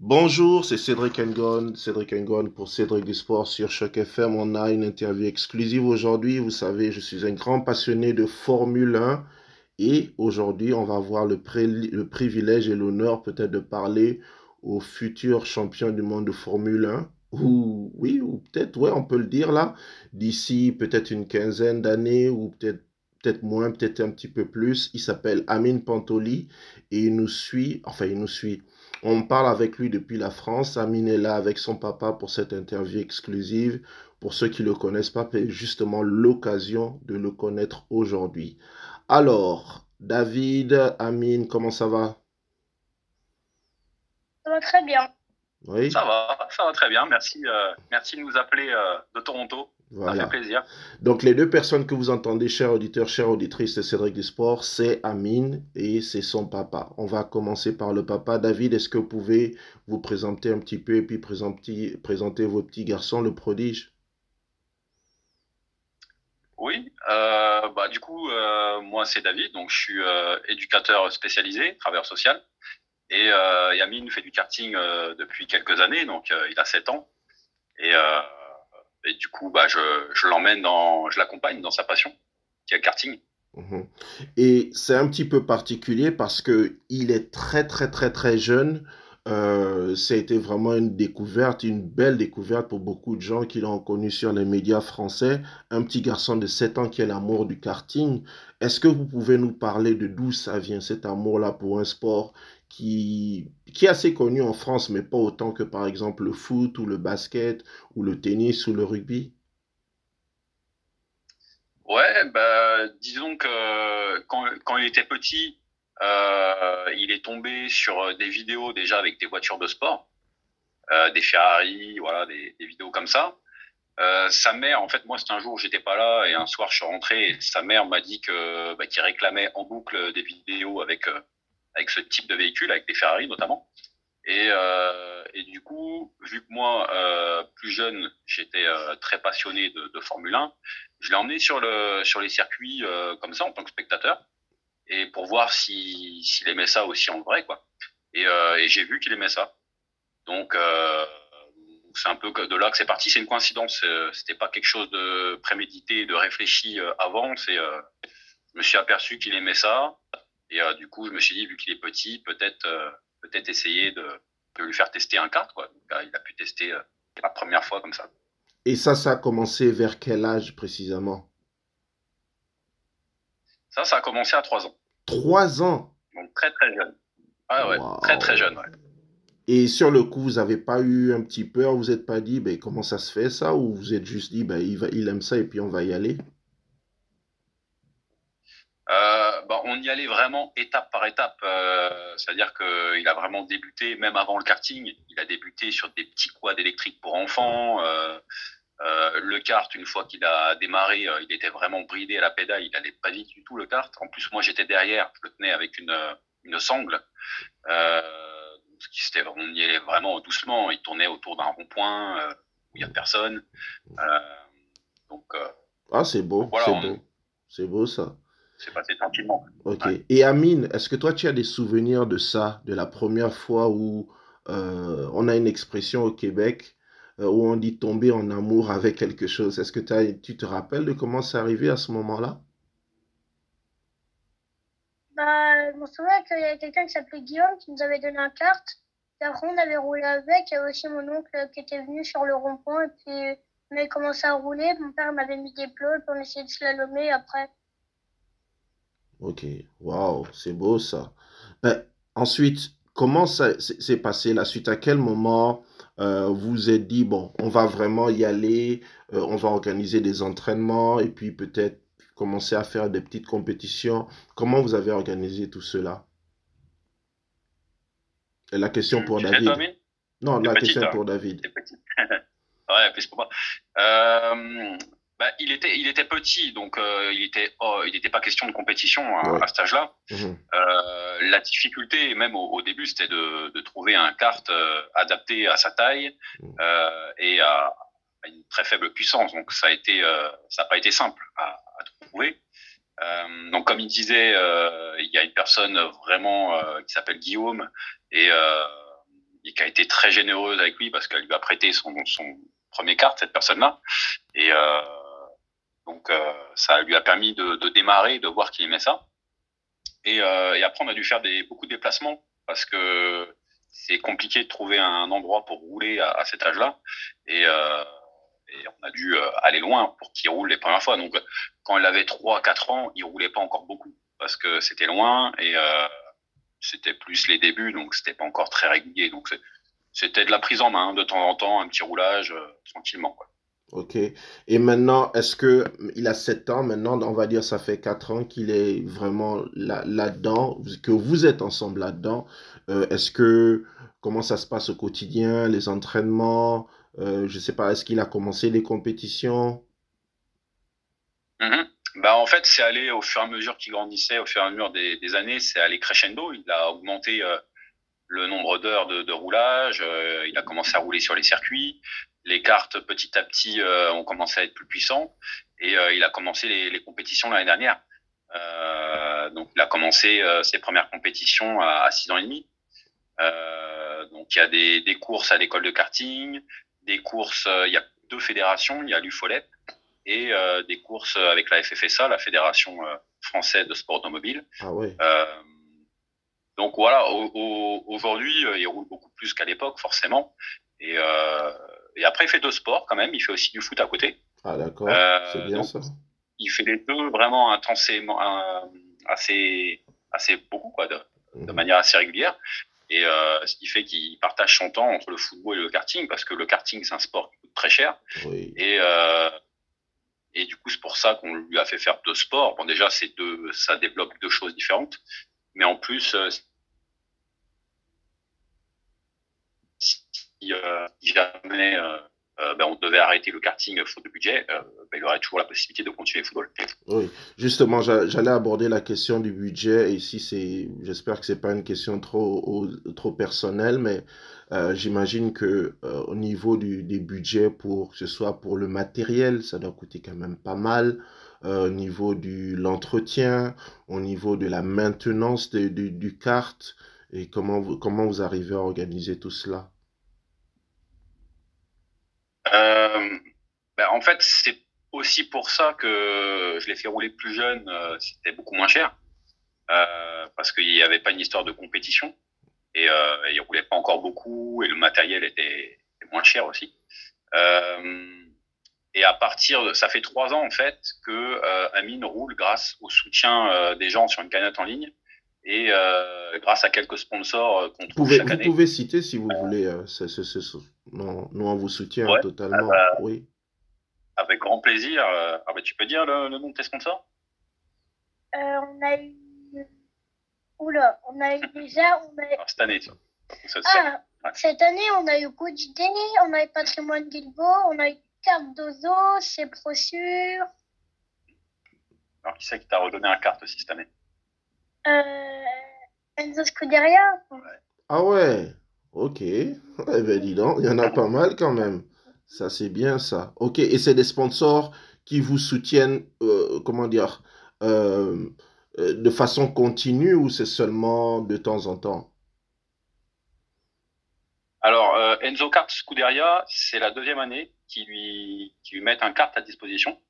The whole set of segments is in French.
Bonjour, c'est Cédric Engon, Cédric Engon pour Cédric du Sport sur Choc FM. On a une interview exclusive aujourd'hui. Vous savez, je suis un grand passionné de Formule 1 et aujourd'hui, on va avoir le, le privilège et l'honneur peut-être de parler au futur champion du monde de Formule 1. Ou oui, ou peut-être, ouais, on peut le dire là, d'ici peut-être une quinzaine d'années ou peut-être peut-être moins, peut-être un petit peu plus. Il s'appelle Amine Pantoli et il nous suit, enfin il nous suit. On parle avec lui depuis la France. Amine est là avec son papa pour cette interview exclusive. Pour ceux qui ne le connaissent pas, c'est justement l'occasion de le connaître aujourd'hui. Alors, David, Amine, comment ça va? Ça va très bien. Oui. Ça va, ça va très bien. Merci, euh, merci de nous appeler euh, de Toronto. Ça fait plaisir. Donc, les deux personnes que vous entendez, chers auditeurs, chères auditrices de Cédric du Sport, c'est Amine et c'est son papa. On va commencer par le papa. David, est-ce que vous pouvez vous présenter un petit peu et puis présenter, présenter votre petit garçon, le prodige? Oui, euh, bah, du coup, euh, moi c'est David, donc je suis euh, éducateur spécialisé, travailleur social. Et Amine fait du karting depuis quelques années, donc il a 7 ans. Et et du coup, bah, je, je l'emmène dans, je l'accompagne dans sa passion, qui est le karting. Mhm. Et c'est un petit peu particulier parce que il est très très très très jeune. Euh, ça a été vraiment une découverte, une belle découverte pour beaucoup de gens qui l'ont connu sur les médias français. Un petit garçon de 7 ans qui a l'amour du karting. Est-ce que vous pouvez nous parler de d'où ça vient cet amour-là pour un sport qui, est assez connu en France, mais pas autant que par exemple le foot ou le basket ou le tennis ou le rugby? Ouais, bah, disons que quand, quand il était petit, euh, il est tombé sur des vidéos déjà avec des voitures de sport, euh, des Ferrari, voilà, des, vidéos comme ça. Euh, sa mère, en fait, moi, c'était un jour où j'étais pas là et un soir, je suis rentré et sa mère m'a dit que bah, qu'il réclamait en boucle des vidéos avec euh, avec ce type de véhicule, avec des Ferrari notamment. Et, euh, et du coup, vu que moi, euh, plus jeune, j'étais euh, très passionné de, de, Formule 1, je l'ai emmené sur, le, sur les circuits euh, comme ça en tant que spectateur, et pour voir s'il si, aimait ça aussi en vrai, quoi. Et, euh, et j'ai vu qu'il aimait ça. Donc, euh, c'est un peu de là que c'est parti. C'est une coïncidence. C'était pas quelque chose de prémédité, de réfléchi avant. C'est, je me suis aperçu qu'il aimait ça. Et euh, du coup, je me suis dit, vu qu'il est petit, peut-être euh, peut-être essayer de, de, lui faire tester un kart. Quoi. Donc, il a pu tester euh, la première fois comme ça. Et ça, ça a commencé vers quel âge précisément? Ça, ça a commencé à 3 ans. 3 ans? Donc très très jeune. Ah ouais, wow. très très jeune, ouais. Et sur le coup, vous n'avez pas eu un petit peur, vous n'êtes pas dit, ben, comment ça se fait ça? Ou vous êtes juste dit, ben, il, va, il aime ça et puis on va y aller? Euh, bah, on y allait vraiment étape par étape. Euh, C'est-à-dire qu'il a vraiment débuté, même avant le karting, il a débuté sur des petits quads électriques pour enfants. Euh, euh, le kart, une fois qu'il a démarré, il était vraiment bridé à la pédale, il allait pas vite du tout le kart. En plus, moi j'étais derrière, je le tenais avec une, une sangle. On y allait vraiment doucement, il tournait autour d'un rond-point où il y a personne. donc, ah, c'est beau, voilà, c'est beau. C'est beau ça passé tranquillement. Ok. Ouais. Et Amine, est-ce que toi, tu as des souvenirs de ça, de la première fois où euh, on a une expression au Québec euh, où on dit tomber en amour avec quelque chose? Est-ce que as, tu te rappelles de comment c'est arrivé à ce moment-là? Bah, Je me souviens qu'il y avait quelqu'un qui s'appelait Guillaume qui nous avait donné un carte. Et après, on avait roulé avec. Il y avait aussi mon oncle qui était venu sur le rond-point. Et puis, on avait commencé à rouler. Mon père m'avait mis des plots. Puis on essayait de slalomer. Après, Ok, waouh, c'est beau ça. Ben, ensuite, comment ça s'est passé? La suite À quel moment euh, vous êtes dit, bon, on va vraiment y aller, euh, on va organiser des entraînements et puis peut-être commencer à faire des petites compétitions? Comment vous avez organisé tout cela? Et la question pour David. Non, la petite, question hein. pour David. ouais, plus pour moi. Euh, bah, il était, il était petit, donc euh, il était, oh, il n'était pas question de compétition à, Ouais. à cet âge-là. Mhm. Euh, la difficulté, même au, au début, c'était de, de trouver un kart euh, adapté à sa taille Mhm. euh, et à, à une très faible puissance. Donc ça a été, euh, ça n'a pas été simple à, à trouver. Euh, donc comme il disait, euh, il y a une personne vraiment euh, qui s'appelle Guillaume et, euh, et qui a été très généreuse avec lui parce qu'elle lui a prêté son, son premier carte, cette personne-là. Et euh, donc, euh, ça lui a permis de, de démarrer, de voir qu'il aimait ça. Et, euh, et, après, on a dû faire des, beaucoup de déplacements parce que c'est compliqué de trouver un endroit pour rouler à, à cet âge-là. Et, euh, et, on a dû euh, aller loin pour qu'il roule les premières fois. Donc, quand il avait 3 4 ans, il roulait pas encore beaucoup parce que c'était loin et euh, c'était plus les débuts, donc c'était pas encore très régulier. Donc, c'était de la prise en main de temps en temps, un petit roulage euh, tranquillement. Quoi. Ok. Et maintenant, est-ce que il a 7 ans maintenant, on va dire ça fait 4 ans qu'il est vraiment là, là-dedans, que vous êtes ensemble là-dedans. Euh, est-ce que comment ça se passe au quotidien, les entraînements, euh, je sais pas, est-ce qu'il a commencé les compétitions? Mm -hmm. Bah en fait, c'est allé au fur et à mesure qu'il grandissait, au fur et à mesure des, des années, c'est allé crescendo. Il a augmenté euh, le nombre d'heures de, de, roulage. Euh, il a commencé à rouler sur les circuits. Les cartes, petit à petit, euh, ont commencé à être plus puissants. Et euh, il a commencé les, les compétitions l'année dernière. Euh, donc, il a commencé ses premières compétitions à, à 6 ans et demi. donc, il y a des, des courses à l'école de karting, des courses. il y a deux fédérations. Il y a l'UFOLEP et des courses avec la FFSA, la Fédération française de sport automobile. Ah ouais. Donc voilà, aujourd'hui, euh, il roule beaucoup plus qu'à l'époque, forcément. Et, euh, et après, il fait deux sports quand même. Il fait aussi du foot à côté. Ah d'accord, euh, c'est bien ça. Il fait les deux vraiment intensément, euh, assez, assez beaucoup, quoi, de, mmh. de manière assez régulière. Et euh, ce qui fait qu'il partage son temps entre le football et le karting, parce que le karting, c'est un sport qui coûte très cher. Oui. Et, euh, et du coup, c'est pour ça qu'on lui a fait faire deux sports. Bon, déjà, c'est deux, ça débloque deux choses différentes mais en plus, si euh, jamais euh, ben, on devait arrêter le karting faute de budget, ben, il aurait toujours la possibilité de continuer le football. Oui, justement, j'allais aborder la question du budget. Et ici, j'espère que c'est pas une question trop, personnelle, mais euh, j'imagine que euh, au niveau des budgets, pour que ce soit pour le matériel, ça doit coûter quand même pas mal euh, au niveau de l'entretien, au niveau de la maintenance du kart, et comment vous arrivez à organiser tout cela? Euh, ben En fait, c'est aussi pour ça que je l'ai fait rouler plus jeune, euh, c'était beaucoup moins cher, euh, parce qu'il n'y avait pas une histoire de compétition, et euh, il roulait pas encore beaucoup, et le matériel était, moins cher aussi. Et à partir de, ça fait trois ans en fait que Amine roule grâce au soutien des gens sur une canette en ligne et euh, grâce à quelques sponsors euh, qu'on trouve pouvez, chaque vous année. Vous pouvez citer si vous voulez. Euh, c est, c est, c est, non, nous on vous soutient ouais, totalement. bah, oui. Avec grand plaisir. Ah bah, tu peux dire le, le nom de tes sponsors? On a eu. Oula, on a eu déjà. On a... Alors, cette année. Ça, ah, ouais. cette année, on a eu Good Day, on a eu Patrimoine Guilbeault, on a eu Cardozo, c'est Prosure. Alors, qui c'est qui t'a redonné un carte aussi cette année? Enzo Scuderia. Ouais. Ah ouais, ok. Eh ben dis donc, il y en a pas mal quand même. Ça c'est bien ça. Ok, et c'est des sponsors qui vous soutiennent, euh, comment dire, euh, de façon continue ou c'est seulement de temps en temps? Alors, euh, Enzo Kart Scuderia, c'est la deuxième année qui lui, qui lui mettent un carte à disposition.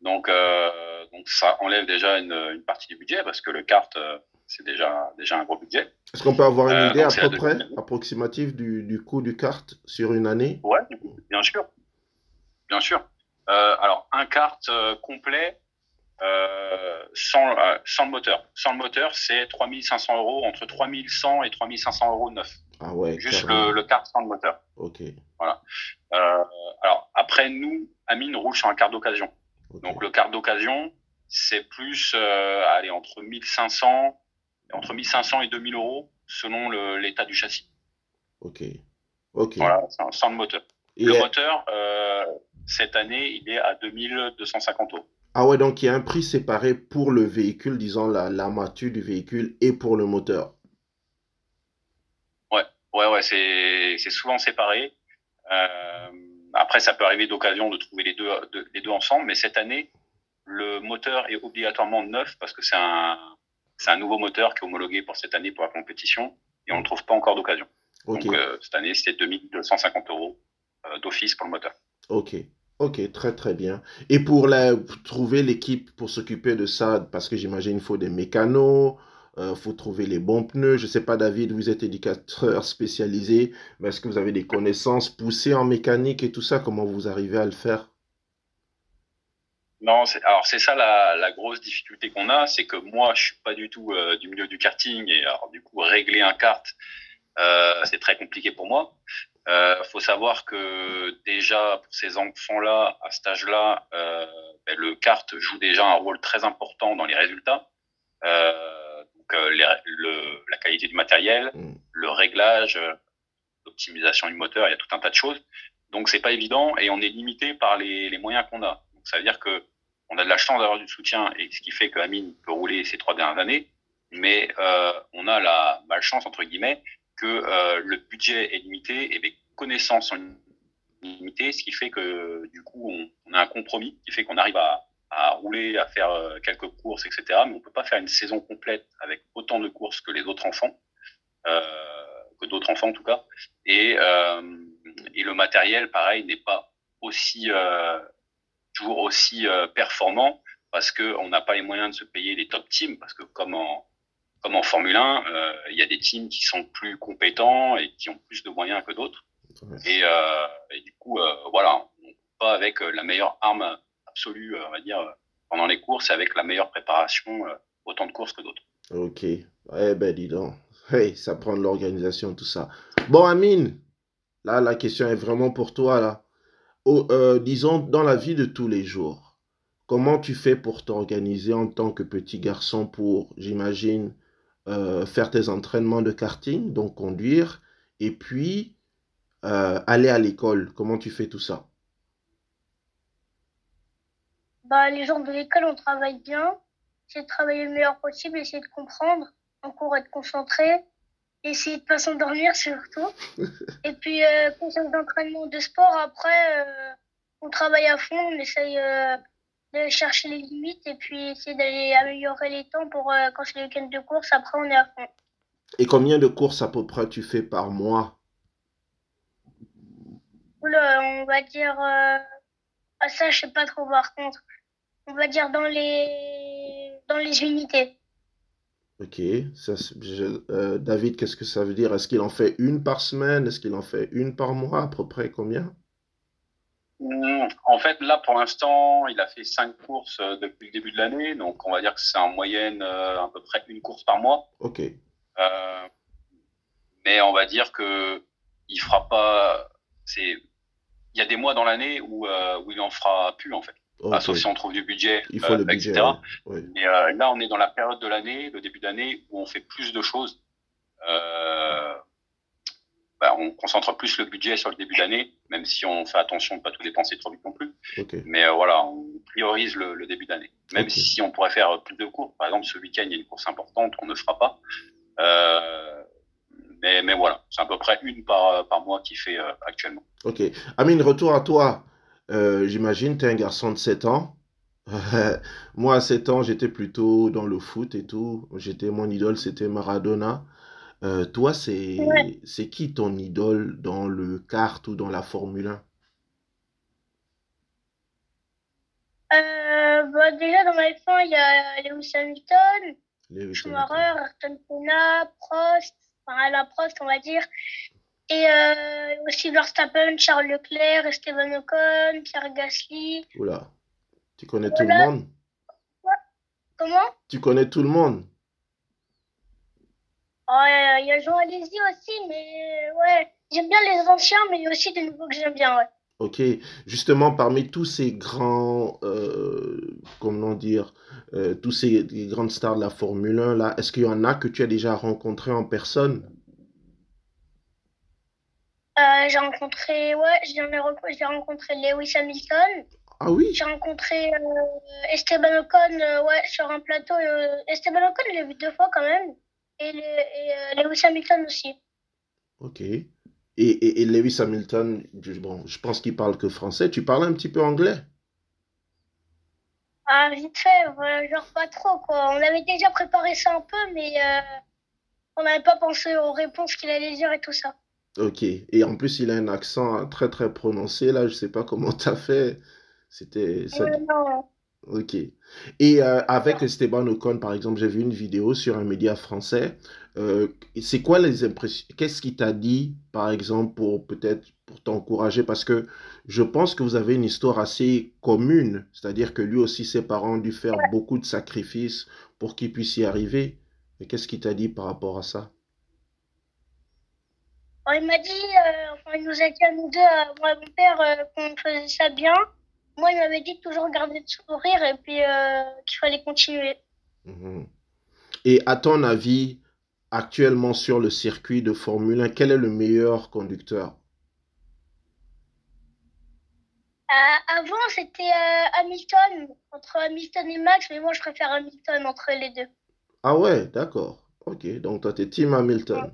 Donc, euh, donc ça enlève déjà une, une, partie du budget parce que le kart, euh, c'est déjà, déjà un gros budget. Est-ce qu'on peut avoir une idée à peu près approximative du, du coût du kart sur une année? Ouais, bien sûr. Bien sûr. Euh, alors, un kart complet sans, sans le moteur. Sans le moteur, c'est 3500 euros, entre 3100 et 3500 euros neuf. Ah ouais, Juste le, le, kart sans le moteur. Ok. Voilà. Euh, alors après nous, Amine roule sur un kart d'occasion. Okay. Donc le kart d'occasion, c'est plus euh, allez entre 1500 entre 1500 et 2000 euros selon l'état du châssis. Ok. Ok. Voilà, sans le moteur. Et le moteur euh, cette année, il est à 2250 euros. Ah ouais, donc il y a un prix séparé pour le véhicule, disons l'armature du véhicule et pour le moteur. Ouais, ouais, c'est souvent séparé. Euh, après, ça peut arriver d'occasion de trouver les deux, de, les deux ensemble, mais cette année, le moteur est obligatoirement neuf parce que c'est un, c'est un nouveau moteur qui est homologué pour cette année pour la compétition et on ne le trouve pas encore d'occasion. Donc cette année, c'était 2250 euros d'office pour le moteur. Ok. Ok, très très bien. Et pour, la, trouver l'équipe pour s'occuper de ça, parce que j'imagine qu'il faut des mécanos, il euh, faut trouver les bons pneus. Je ne sais pas, David, vous êtes éducateur spécialisé, est-ce que vous avez des connaissances poussées en mécanique et tout ça? Comment vous arrivez à le faire? Non, alors c'est ça la, grosse difficulté qu'on a, c'est que moi je suis pas du tout euh, du milieu du karting et alors du coup régler un kart euh, c'est très compliqué pour moi. Euh, faut savoir que déjà pour ces enfants-là, à cet âge-là, euh, ben, le kart joue déjà un rôle très important dans les résultats. Les, le, la qualité du matériel, mm. le réglage, euh, l'optimisation du moteur, il y a tout un tas de choses. Donc c'est pas évident et on est limité par les, les moyens qu'on a. Donc ça veut dire que on a de la chance d'avoir du soutien et ce qui fait que Amine peut rouler ces trois dernières années, mais euh, on a la malchance entre guillemets que euh, le budget est limité et les connaissances sont limitées, ce qui fait que du coup on, on a un compromis qui fait qu'on arrive à, à, rouler, à faire euh, quelques courses, etc. Mais on peut pas faire une saison complète avec autant de courses que les autres enfants, euh, que d'autres enfants en tout cas. Et, euh, et le matériel, pareil, n'est pas aussi euh, toujours aussi performant parce que on n'a pas les moyens de se payer les top teams parce que comme en comme en Formule 1, euh, il y a des teams qui sont plus compétents et qui ont plus de moyens que d'autres. Et, euh, et, du coup, euh, voilà, on pas avec la meilleure arme absolue, on va dire, pendant les courses, avec la meilleure préparation, autant de courses que d'autres. Ok. Eh ben, dis donc. Hey, ça prend de l'organisation, tout ça. Bon, Amine, là, la question est vraiment pour toi, là. Euh, disons, dans la vie de tous les jours, comment tu fais pour t'organiser en tant que petit garçon pour, j'imagine, euh, faire tes entraînements de karting, donc conduire, et puis euh, aller à l'école? Comment tu fais tout ça? Bah, Les gens de l'école, on travaille bien. Essayer de travailler le meilleur possible, essayer de comprendre, en cours être concentré, essayer de pas s'endormir surtout. et puis, euh, d'entraînement de sport, après, euh, on travaille à fond, on essaye euh, de chercher les limites et puis essayer d'aller améliorer les temps pour euh, quand c'est le week-end de course, après on est à fond. Et combien de courses à peu près tu fais par mois? Oula, on va dire. Euh, ah, ça, je sais pas trop par contre. On va dire dans les, dans les unités. Ok. Ça, euh, David, qu'est-ce que ça veut dire? Est-ce qu'il en fait une par semaine? Est-ce qu'il en fait une par mois À peu près? Combien? En fait, là, pour l'instant, il a fait cinq courses euh, depuis le début de l'année, donc on va dire que c'est en moyenne euh, à peu près une course par mois. Ok. Euh, mais on va dire que il fera pas. C'est, il y a des mois dans l'année où euh, où il en fera plus en fait. Okay. sauf si on trouve du budget, il faut le budget, etc. Oui. Et là, on est dans la période de l'année, le début d'année, où on fait plus de choses. Euh, bah, on concentre plus le budget sur le début d'année, même si on fait attention de pas tout dépenser trop vite non plus. Okay. Mais euh, voilà, on priorise le, le début d'année. Même Okay. si on pourrait faire plus de courses, par exemple ce week-end il y a une course importante, on ne fera pas. Euh, mais, mais voilà, c'est à peu près une par, par mois qu'il fait euh, actuellement. Ok. Amine, retour à toi. Euh, J'imagine, tu es un garçon de 7 ans. Moi, à 7 ans, j'étais plutôt dans le foot et tout. J'étais mon idole, c'était Maradona. Euh, toi, c'est Ouais. c'est qui ton idole dans le kart ou dans la Formule 1? Euh, bah, déjà, dans la F1, il y a Lewis Hamilton, Lewis Hamilton. Schumacher, Ayrton Senna, Prost, enfin, la Prost, on va dire. Et euh, aussi Verstappen, Charles Leclerc, Esteban Ocon, Pierre Gasly. Oula, tu connais tout le monde? Comment? Tu connais tout le monde? Oh, il y a Jean Alesi aussi, mais ouais. J'aime bien les anciens, mais il y a aussi des nouveaux que j'aime bien, ouais. Ok, justement, parmi tous ces grands, euh, comment dire, euh, tous ces grandes stars de la Formule 1, là, est-ce qu'il y en a que tu as déjà rencontré en personne? Euh, j'ai rencontré, ouais, j'ai rencontré Lewis Hamilton. Ah oui? J'ai rencontré euh, Esteban Ocon, euh, ouais, sur un plateau. Esteban Ocon, je l'ai vu deux fois quand même. Et, le- et Lewis Hamilton aussi. Ok. Et, et, et Lewis Hamilton, je- bon, je pense qu'il parle que français. Tu parles un petit peu anglais? Ah, vite fait, voilà, genre pas trop, quoi. On avait déjà préparé ça un peu, mais on n'avait pas pensé aux réponses qu'il allait dire et tout ça. Ok. Et en plus, il a un accent très très prononcé là. Je sais pas comment t'as fait. C'était ça. Euh. Ok. Et euh, avec Esteban Ocon, par exemple, j'ai vu une vidéo sur un média français. Euh, c'est quoi les impressions? Qu'est-ce qu'il t'a dit, par exemple, pour peut-être pour t'encourager? Parce que je pense que vous avez une histoire assez commune. C'est-à-dire que lui aussi, ses parents ont dû faire beaucoup de sacrifices pour qu'il puisse y arriver. Et qu'est-ce qu'il t'a dit par rapport à ça? Alors, il m'a dit, euh, enfin, il nous a dit à nous deux, à moi et mon père, euh, qu'on faisait ça bien. Moi, il m'avait dit de toujours garder le sourire et puis euh, qu'il fallait continuer. Mhm. Et à ton avis, actuellement sur le circuit de Formule 1, quel est le meilleur conducteur? Euh, avant, c'était euh, Hamilton, entre Hamilton et Max, mais moi, je préfère Hamilton entre les deux. Ah ouais, d'accord. Ok, donc toi, t'es Team Hamilton. Ouais.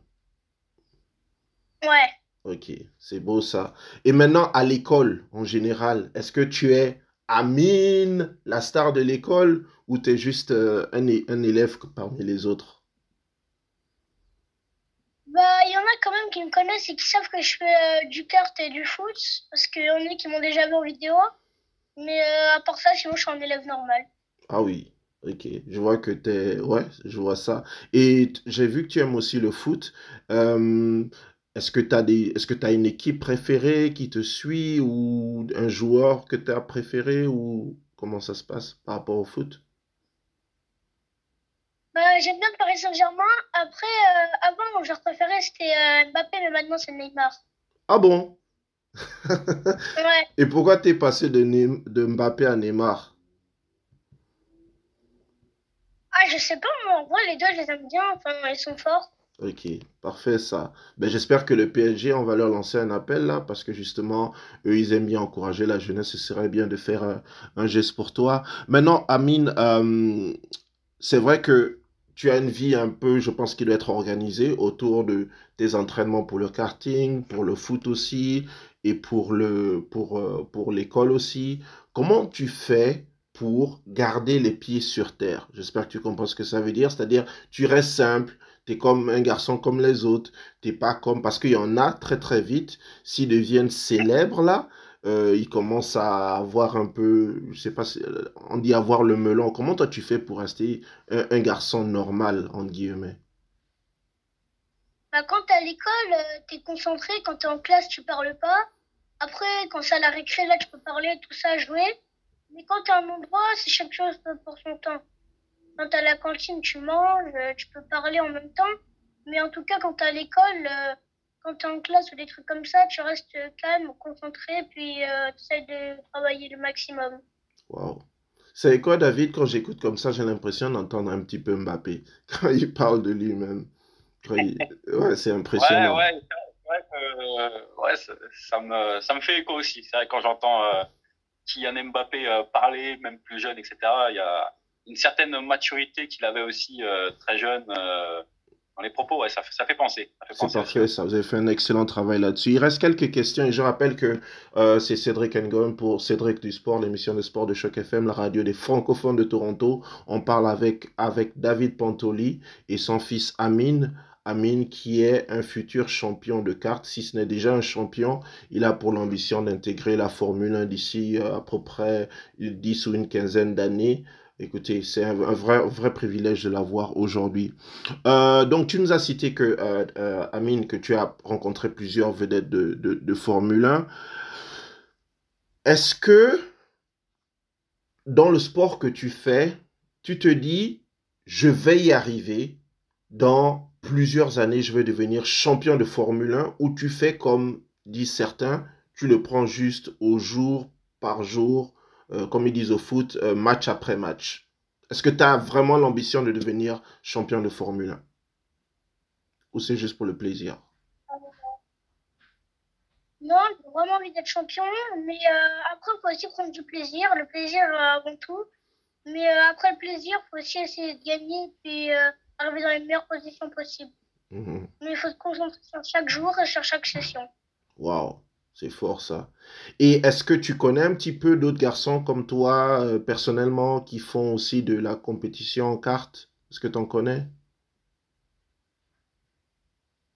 Ok, c'est beau ça. Et maintenant, à l'école, en général, est-ce que tu es Amine, la star de l'école, ou tu es juste euh, un, é- un élève parmi les autres? Bah, il y en a quand même qui me connaissent et qui savent que je fais euh, du kart et du foot, parce qu'il y en a qui m'ont déjà vu en vidéo. Mais euh, à part ça, sinon, je suis un élève normal. Ah oui, ok. Je vois que t'es... Ouais, je vois ça. Et t- j'ai vu que tu aimes aussi le foot. Euh, est-ce que tu as une équipe préférée qui te suit ou un joueur que tu as préféré ou comment ça se passe par rapport au foot? Bah, j'aime bien le Paris Saint-Germain. Après, euh, avant, mon joueur préféré, c'était euh, Mbappé, mais maintenant, c'est Neymar. Ah bon? Ouais. Et pourquoi t'es passé de, de Mbappé à Neymar? Ah, je sais pas, moi, en vrai, les deux, je les aime bien. Enfin, ils sont forts. Ok, parfait ça. Ben, j'espère que le PSG, on va leur lancer un appel là, parce que justement, eux, ils aiment bien encourager la jeunesse. Ce serait bien de faire un, un geste pour toi. Maintenant, Amine, euh, c'est vrai que tu as une vie un peu, je pense, qui doit être organisée autour de tes entraînements pour le karting, pour le foot aussi, et pour le, pour, euh, pour l'école aussi. Comment tu fais pour garder les pieds sur terre? J'espère que tu comprends ce que ça veut dire. C'est-à-dire, tu restes simple. T'es comme un garçon comme les autres. T'es pas comme... Parce qu'il y en a très très vite, s'ils deviennent célèbres là, euh, ils commencent à avoir un peu, je sais pas, euh, on dit avoir le melon. Comment toi tu fais pour rester un, un garçon normal, entre guillemets? Bah, quand t'es à l'école, euh, t'es concentré. Quand t'es en classe, tu parles pas. Après, quand c'est à la récré, là, tu peux parler, tout ça, jouer. Mais quand t'es à un endroit, c'est chaque chose pour son temps. Quand t'es à la cantine, tu manges, euh, tu peux parler en même temps. Mais en tout cas, quand t'es à l'école, euh, quand t'es en classe ou des trucs comme ça, tu restes euh, calme, concentré, puis euh, t'essayes de travailler le maximum. Waouh. C'est quoi, David, quand j'écoute comme ça, j'ai l'impression d'entendre un petit peu Mbappé quand il parle de lui-même? Il- Ouais, c'est Ouais, impressionnant. ouais, que, euh, ouais, ça, ça me, ça me fait écho aussi. C'est vrai quand j'entends euh, Kylian Mbappé euh, parler, même plus jeune, etc., il y a une certaine maturité qu'il avait aussi euh, très jeune euh, dans les propos. Ouais, ça, fait- ça fait penser. C'est parfait, ça. Vous avez fait un excellent travail là-dessus. Il reste quelques questions et je rappelle que euh, c'est Cédric Ngoum pour Cédric du Sport, l'émission de sport de Choc FM, la radio des francophones de Toronto. On parle avec, avec David Pantoli et son fils Amine. Amine qui est un futur champion de cartes, si ce n'est déjà un champion, il a pour l'ambition d'intégrer la Formule 1 d'ici à peu près 10 ou une quinzaine d'années. Écoutez, c'est un, vrai, vrai privilège de l'avoir aujourd'hui. Euh, donc, tu nous as cité que, euh, euh, Amine, que tu as rencontré plusieurs vedettes de, de, de Formule 1. Est-ce que dans le sport que tu fais, tu te dis, je vais y arriver, dans plusieurs années, je vais devenir champion de Formule 1, ou tu fais comme disent certains, tu le prends juste au jour par jour, euh, comme ils disent au foot, euh, match après match. Est-ce que tu as vraiment l'ambition de devenir champion de Formule 1? Ou c'est juste pour le plaisir? Non, j'ai vraiment envie d'être champion, mais euh, après, il faut aussi prendre du plaisir, le plaisir euh, avant tout. Mais euh, après le plaisir, il faut aussi essayer de gagner, puis euh, arriver dans les meilleures positions possibles. Mhm. Mais il faut se concentrer sur chaque jour et sur chaque session. Waouh, c'est fort ça. Et est-ce que tu connais un petit peu d'autres garçons comme toi, euh, personnellement, qui font aussi de la compétition en cartes? Est-ce que tu en connais?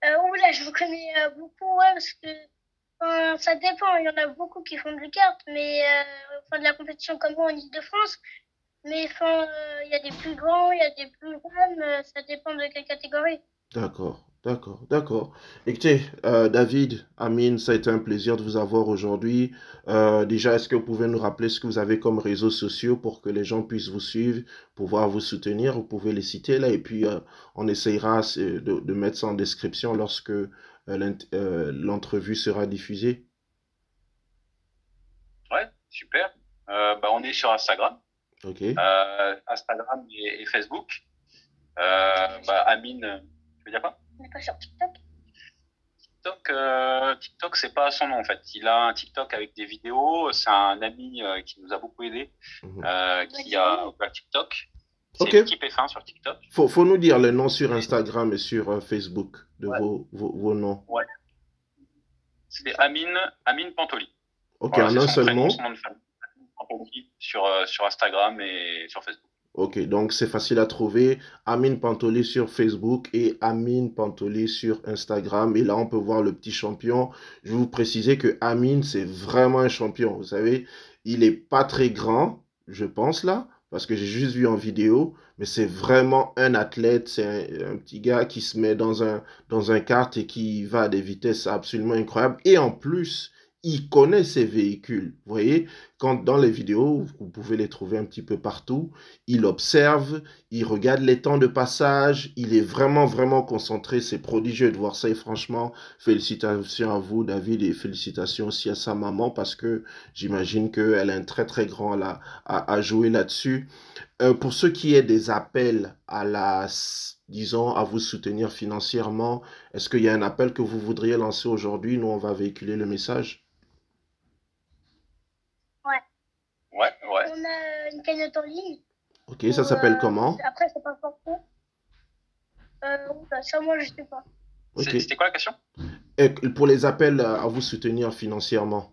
Euh, oula, je vous connais euh, beaucoup, ouais, parce que enfin, ça dépend. Il y en a beaucoup qui font du kart, mais euh, enfin, de la compétition comme moi en Ile-de-France. Mais enfin, il y a des plus grands, il y a des plus jeunes, ça dépend de quelle catégorie. D'accord, d'accord, d'accord. Écoutez, euh, David, Amine, ça a été un plaisir de vous avoir aujourd'hui. Euh, déjà, est-ce que vous pouvez nous rappeler ce que vous avez comme réseaux sociaux pour que les gens puissent vous suivre, pouvoir vous soutenir? Vous pouvez les citer là et puis euh, on essayera de, de mettre ça en description lorsque l'entrevue sera diffusée. Ouais, super. Bah, on est sur Instagram, Ok, Instagram et, et Facebook. Bah, Amine, tu veux dire quoi? On n'est pas sur TikTok. TikTok, euh, TikTok, c'est pas son nom en fait. Il a un TikTok avec des vidéos. C'est un ami euh, qui nous a beaucoup aidé, Mhm. euh, qui a ouvert TikTok. C'est Ok. l'équipe F1 sur TikTok. Faut, faut nous dire le nom sur Instagram et sur euh, Facebook de Ouais. vos, vos, vos noms. C'est Amine, Amine Pantoli. Ok, Voilà, un seul nom de sur, euh, sur Instagram et sur Facebook. Ok, donc c'est facile à trouver. Amine Pantoli sur Facebook et Amine Pantoli sur Instagram. Et là, on peut voir le petit champion. Je vais vous préciser que Amine, c'est vraiment un champion. Vous savez, il est pas très grand, je pense là, parce que j'ai juste vu en vidéo. Mais c'est vraiment un athlète. C'est un, un petit gars qui se met dans un, dans un kart et qui va à des vitesses absolument incroyables. Et en plus, il connaît ses véhicules. Vous voyez, quand dans les vidéos, vous pouvez les trouver un petit peu partout il observe, il regarde les temps de passage, il est vraiment, vraiment concentré. C'est prodigieux de voir ça et franchement, félicitations à vous, David, et félicitations aussi à sa maman parce que j'imagine qu'elle a un très, très grand là, à, jouer là-dessus. Euh, pour ceux qui aient des appels à la, disons, à vous soutenir financièrement, est-ce qu'il y a un appel que vous voudriez lancer aujourd'hui? Nous, on va véhiculer le message. Ouais, ouais. On a une cagnotte en ligne. Ok, ça Ou, s'appelle euh, comment? Après, c'est pas forfait. Euh, bah, ça, moi, je sais pas. C'était quoi la question? Et pour les appels à vous soutenir financièrement?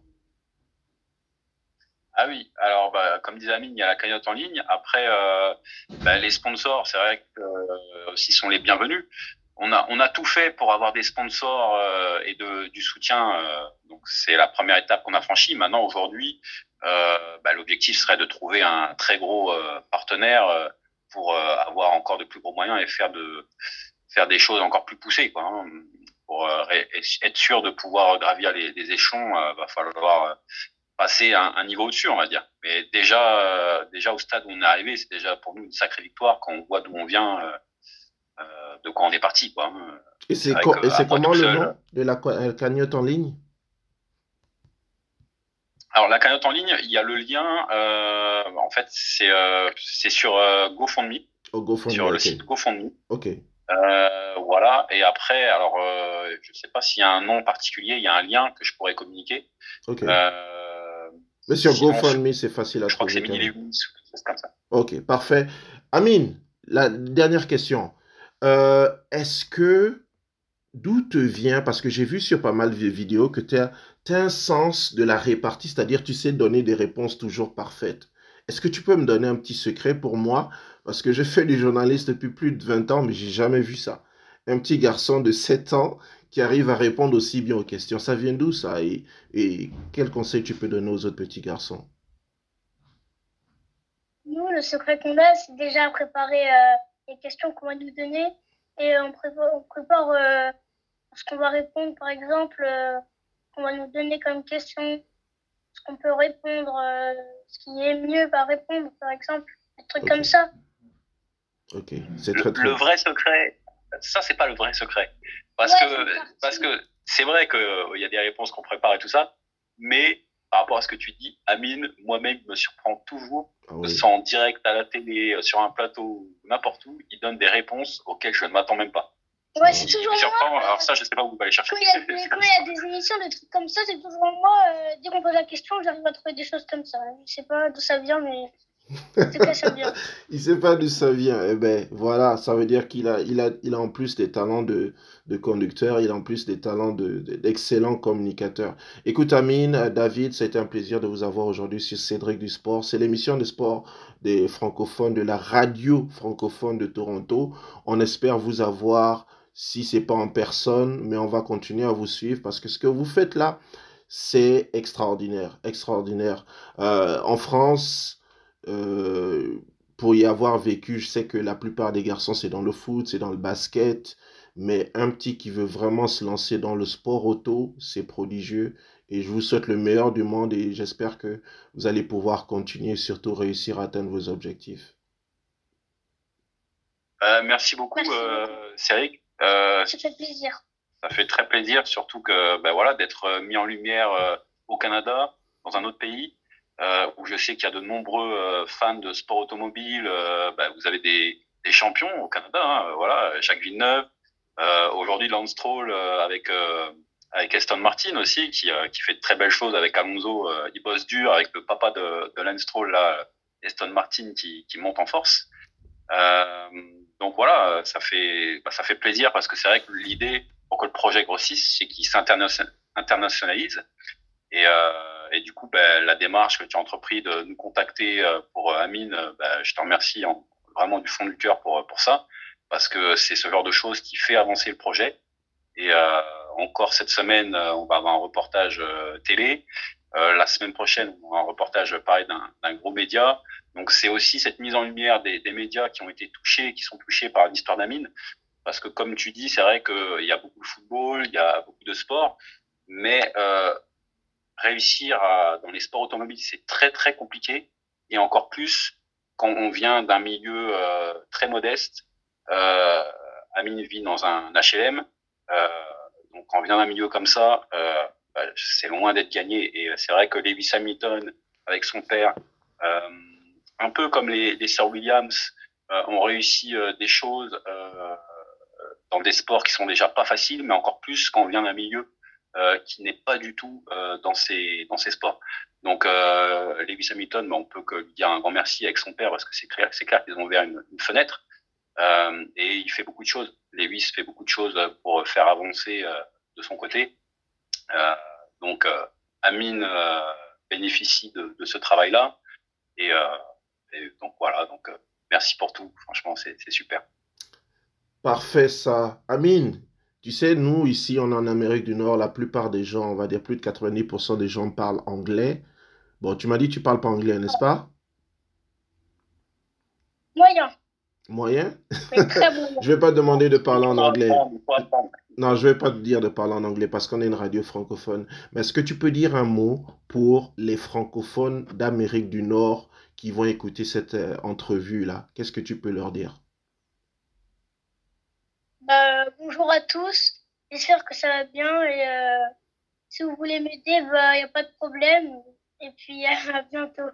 Ah oui, alors bah, comme disait Amine, il y a la cagnotte en ligne. Après, euh, bah, les sponsors, c'est vrai que euh, s'ils sont les bienvenus. On a, on a tout fait pour avoir des sponsors euh, et de, du soutien. euh, donc c'est la première étape qu'on a franchie. Maintenant, aujourd'hui, euh, bah, l'objectif serait de trouver un très gros euh, partenaire euh, pour euh, avoir encore de plus gros moyens et faire de faire des choses encore plus poussées, quoi. hein. Pour être sûr de pouvoir gravir les, les échelons, va falloir passer un, un niveau au-dessus, on va dire. Mais déjà, déjà au stade où on est arrivé, c'est déjà pour nous une sacrée victoire quand on voit d'où on vient, de quoi on est parti, quoi. hein. Et c'est co- moi comment le seul- nom de la euh, cagnotte en ligne? Alors la cagnotte en ligne, il y a le lien. Euh, en fait, c'est euh, c'est sur euh, GoFundMe, GoFundMe, sur le site GoFundMe. Ok. Euh, voilà. Et après, alors, euh, je sais pas s'il y a un nom particulier, il y a un lien que je pourrais communiquer. Ok. Euh, Mais sur sinon, GoFundMe, c'est facile à je crois que c'est trouver. Mini comme ça. Ok, parfait. Amine, la dernière question. Euh, est-ce que d'où te vient, parce que j'ai vu sur pas mal de vidéos que tu as, un sens de la répartie, c'est-à-dire tu sais donner des réponses toujours parfaites. Est-ce que tu peux me donner un petit secret pour moi? Parce que je fais du journaliste depuis plus de 20 ans, mais j'ai jamais vu ça. Un petit garçon de 7 ans qui arrive à répondre aussi bien aux questions. Ça vient d'où ça? Et, et quel conseil tu peux donner aux autres petits garçons? Nous, le secret qu'on a, c'est déjà préparer euh, les questions qu'on va nous donner et on prépare, on prépare euh, ce qu'on va répondre, par exemple, euh, qu'on va nous donner comme question, ce qu'on peut répondre, euh, ce qui est mieux à répondre, par exemple, des trucs comme ça. Ok, c'est Le, très très le vrai secret, ça c'est pas le vrai secret, parce Ouais, que parce que c'est vrai que euh, il y a des réponses qu'on prépare et tout ça, mais par rapport à ce que tu dis, Amine, moi-même me surprend toujours Ah oui. en direct à la télé, euh, sur un plateau, ou n'importe où, il donne des réponses auxquelles je ne m'attends même pas. Ouais, c'est Il toujours moi. alors ça, je sais pas où vous allez chercher. Quand il, y a des, quand il y a des émissions, des trucs comme ça, c'est toujours moi. euh, dès qu'on pose la question, j'arrive à trouver des choses comme ça. Je sais pas d'où ça vient, mais que ça. Il sait pas d'où ça vient. Eh ben, voilà, ça veut dire qu'il a, il a, il a en plus des talents de, de conducteur, il a en plus des talents de, de- d'excellent communicateur. Écoute, Amine, euh, David, été un plaisir de vous avoir aujourd'hui sur Cédric du Sport. C'est l'émission de sport des francophones, de la radio francophone de Toronto. On espère vous avoir si c'est pas en personne, mais on va continuer à vous suivre parce que ce que vous faites là, c'est extraordinaire, extraordinaire. Euh, en France, euh, pour y avoir vécu, je sais que la plupart des garçons, c'est dans le foot, c'est dans le basket, mais un petit qui veut vraiment se lancer dans le sport auto, c'est prodigieux. Et je vous souhaite le meilleur du monde et j'espère que vous allez pouvoir continuer, surtout réussir à atteindre vos objectifs. Euh, merci beaucoup, euh, Cédric. Euh, ça fait plaisir. Ça fait très plaisir, surtout que ben voilà, d'être mis en lumière au Canada, dans un autre pays, où je sais qu'il y a de nombreux fans de sport automobile. Ben, vous avez des, des, champions au Canada, hein, voilà, Jacques Villeneuve. Aujourd'hui, Lance Stroll avec avec Aston Martin aussi, qui, qui fait de très belles choses avec Alonso. il bosse dur avec le papa de, de Lance Stroll, là, Aston Martin, qui, qui monte en force. Euh, donc voilà, ça fait, bah, ça fait plaisir parce que c'est vrai que l'idée pour que le projet grossisse, c'est qu'il s'internationalise. Et, euh, et du coup, bah, la démarche que tu as entrepris de nous contacter euh, pour euh, Amine, bah, je te remercie vraiment du fond du cœur pour, ça, parce que c'est ce genre de choses qui fait avancer le projet. Et euh, encore cette semaine, on va avoir un reportage télé. Euh, la semaine prochaine, on aura un reportage pareil d'un gros média. Donc c'est aussi cette mise en lumière des, médias qui ont été touchés, qui sont touchés par l'histoire d'Amine. Parce que comme tu dis, c'est vrai qu'il y a beaucoup de football, il y a beaucoup de sport, mais euh, réussir à, dans les sports automobiles, c'est très très compliqué, et encore plus quand on vient d'un milieu euh, très modeste. Euh, Amine vit dans un HLM, euh, donc quand on vient d'un milieu comme ça, euh, bah, c'est loin d'être gagné. Et c'est vrai que Lewis Hamilton, avec son père, euh, un peu comme les, les Sir Williams, euh, ont réussi euh, des choses euh, dans des sports qui sont déjà pas faciles, mais encore plus quand on vient d'un milieu qui n'est pas du tout dans ces dans ces sports. Donc Lewis Hamilton, bah, on peut que dire un grand merci avec son père parce que c'est clair, c'est clair qu'ils ont ouvert une, fenêtre et il fait beaucoup de choses. Lewis fait beaucoup de choses pour faire avancer de son côté. donc Amine bénéficie de, ce travail-là et donc voilà, donc euh, merci pour tout. Franchement, c'est super. Parfait, ça. Amine, tu sais, nous, ici, on est en Amérique du Nord, la plupart des gens, on va dire plus de 90% des gens parlent anglais. Bon, tu m'as dit que tu parles pas anglais, n'est-ce pas? Moyen. Moyen? Je vais pas te demander de parler en anglais. Non, je vais pas te dire de parler en anglais parce qu'on est une radio francophone. Mais est-ce que tu peux dire un mot pour les francophones d'Amérique du Nord qui vont écouter cette euh, entrevue-là? Qu'est-ce que tu peux leur dire? Bah, Bonjour à tous, j'espère que ça va bien et euh, si vous voulez m'aider, il bah, n'y a pas de problème. Et puis à bientôt.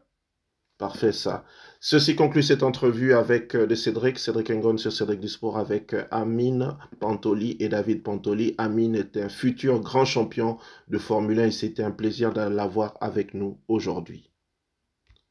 Parfait, ça. Ceci conclut cette entrevue avec euh, de Cédric, Cédric Engon sur Cédric du Sport avec Amine Pantoli et David Pantoli. Amine est un futur grand champion de Formule 1 et c'était un plaisir de l'avoir avec nous aujourd'hui.